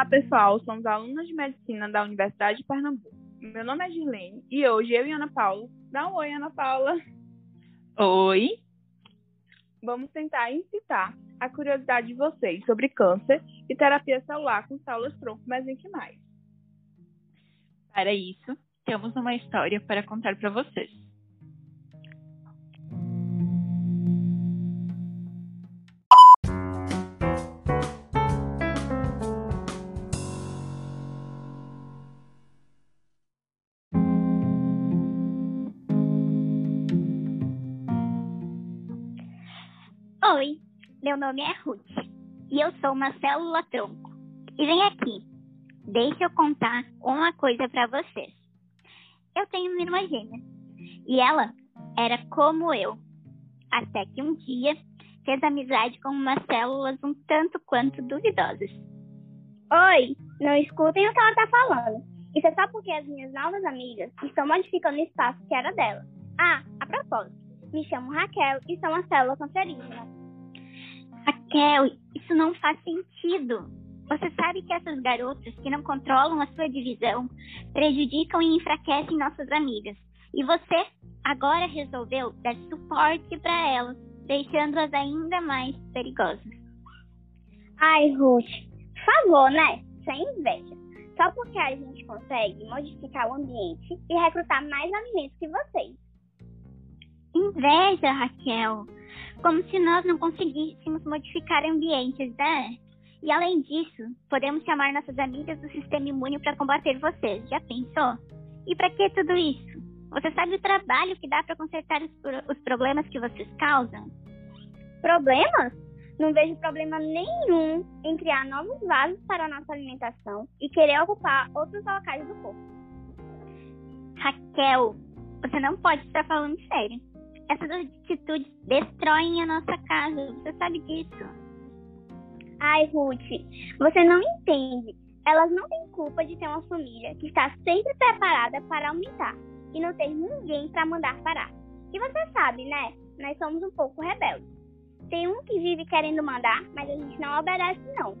Olá, pessoal. Somos alunos de medicina da Universidade de Pernambuco. Meu nome é Girlene e hoje eu e Ana Paula. Dá um oi, Ana Paula. Oi. Vamos tentar incitar a curiosidade de vocês sobre câncer e terapia celular com células tronco mesenquimais. Para isso, temos uma história para contar para vocês. Oi, meu nome é Ruth e eu sou uma célula tronco. E vem aqui, deixa eu contar uma coisa para vocês. Eu tenho uma irmã gêmea e ela era como eu, até que um dia fez amizade com umas células um tanto quanto duvidosas. Oi, não escutem o que ela tá falando. Isso é só porque as minhas novas amigas estão modificando o espaço que era dela. Ah, a propósito, me chamo Raquel e sou uma célula cancerígena. Raquel, isso não faz sentido. Você sabe que essas garotas que não controlam a sua divisão prejudicam e enfraquecem nossas amigas. E você agora resolveu dar suporte para elas, deixando-as ainda mais perigosas. Ai, Ruth, por favor, né? Sem inveja. Só porque a gente consegue modificar o ambiente e recrutar mais alimentos que vocês. Inveja, Raquel como se nós não conseguíssemos modificar ambientes, né? E além disso, podemos chamar nossas amigas do sistema imune para combater vocês. Já pensou? E para que tudo isso? Você sabe o trabalho que dá para consertar os, os problemas que vocês causam? Problemas? Não vejo problema nenhum em criar novos vasos para a nossa alimentação e querer ocupar outros locais do corpo. Raquel, você não pode estar falando sério essas atitudes destroem a nossa casa. Você sabe disso. Ai, Ruth, você não entende. Elas não têm culpa de ter uma família que está sempre preparada para aumentar e não ter ninguém para mandar parar. E você sabe, né? Nós somos um pouco rebeldes. Tem um que vive querendo mandar, mas a gente não obedece, não.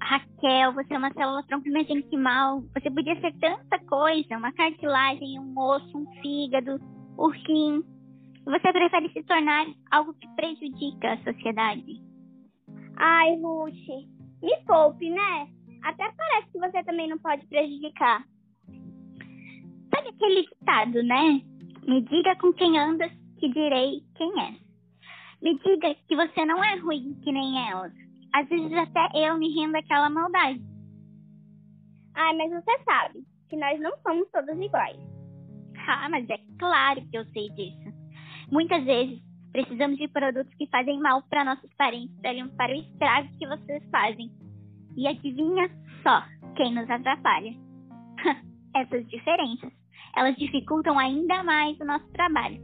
Raquel, você é uma célula tronco mesenquimal. Você podia ser tanta coisa: uma cartilagem, um osso, um fígado, o rim. Você prefere se tornar algo que prejudica a sociedade. Ai, Ruth, me poupe, né? Até parece que você também não pode prejudicar. Sabe aquele ditado, né? Me diga com quem andas, que direi quem é. Me diga que você não é ruim que nem elas. Às vezes até eu me rendo àquela maldade. Ai, mas você sabe que nós não somos todas iguais. Ah, mas é claro que eu sei disso. Muitas vezes precisamos de produtos que fazem mal para nossos parentes para o estrago que vocês fazem. E adivinha só quem nos atrapalha? Essas diferenças. Elas dificultam ainda mais o nosso trabalho.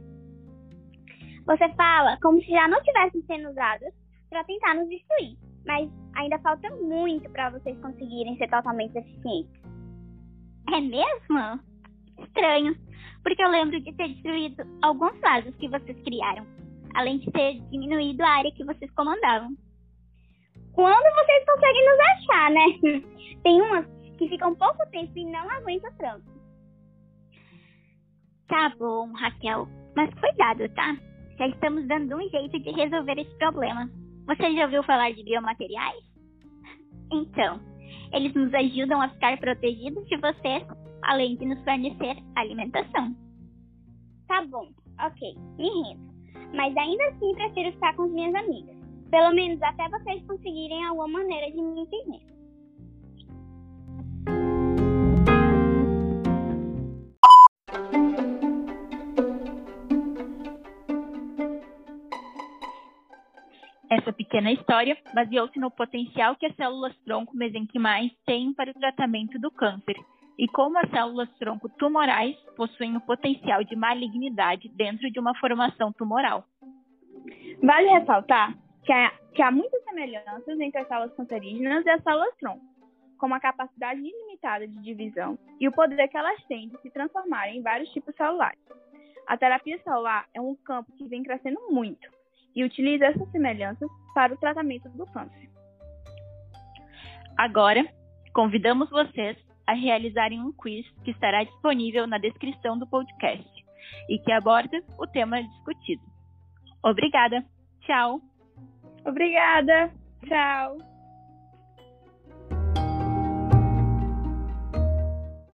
Você fala como se já não tivessem sendo usadas para tentar nos destruir, mas ainda falta muito para vocês conseguirem ser totalmente eficientes. É mesmo? Estranho porque eu lembro de ter destruído alguns vasos que vocês criaram, além de ter diminuído a área que vocês comandavam. Quando vocês conseguem nos achar, né? Tem umas que ficam pouco tempo e não aguentam tranco. Tá bom, Raquel, mas cuidado, tá? Já estamos dando um jeito de resolver esse problema. Você já ouviu falar de biomateriais? Então, eles nos ajudam a ficar protegidos de vocês além de nos fornecer alimentação. Tá bom, ok, me rendo. Mas ainda assim prefiro estar com as minhas amigas. Pelo menos até vocês conseguirem alguma maneira de me entender. Essa pequena história baseou-se no potencial que as células tronco mesenquimais têm para o tratamento do câncer e como as células tronco tumorais possuem o potencial de malignidade dentro de uma formação tumoral. Vale ressaltar que há, que há muitas semelhanças entre as células cancerígenas e as células tronco, como a capacidade ilimitada de divisão e o poder que elas têm de se transformarem em vários tipos celulares. A terapia celular é um campo que vem crescendo muito e utiliza essas semelhanças para o tratamento do câncer. Agora, convidamos vocês a realizarem um quiz que estará disponível na descrição do podcast e que aborda o tema discutido. Obrigada. Tchau. Obrigada. Tchau.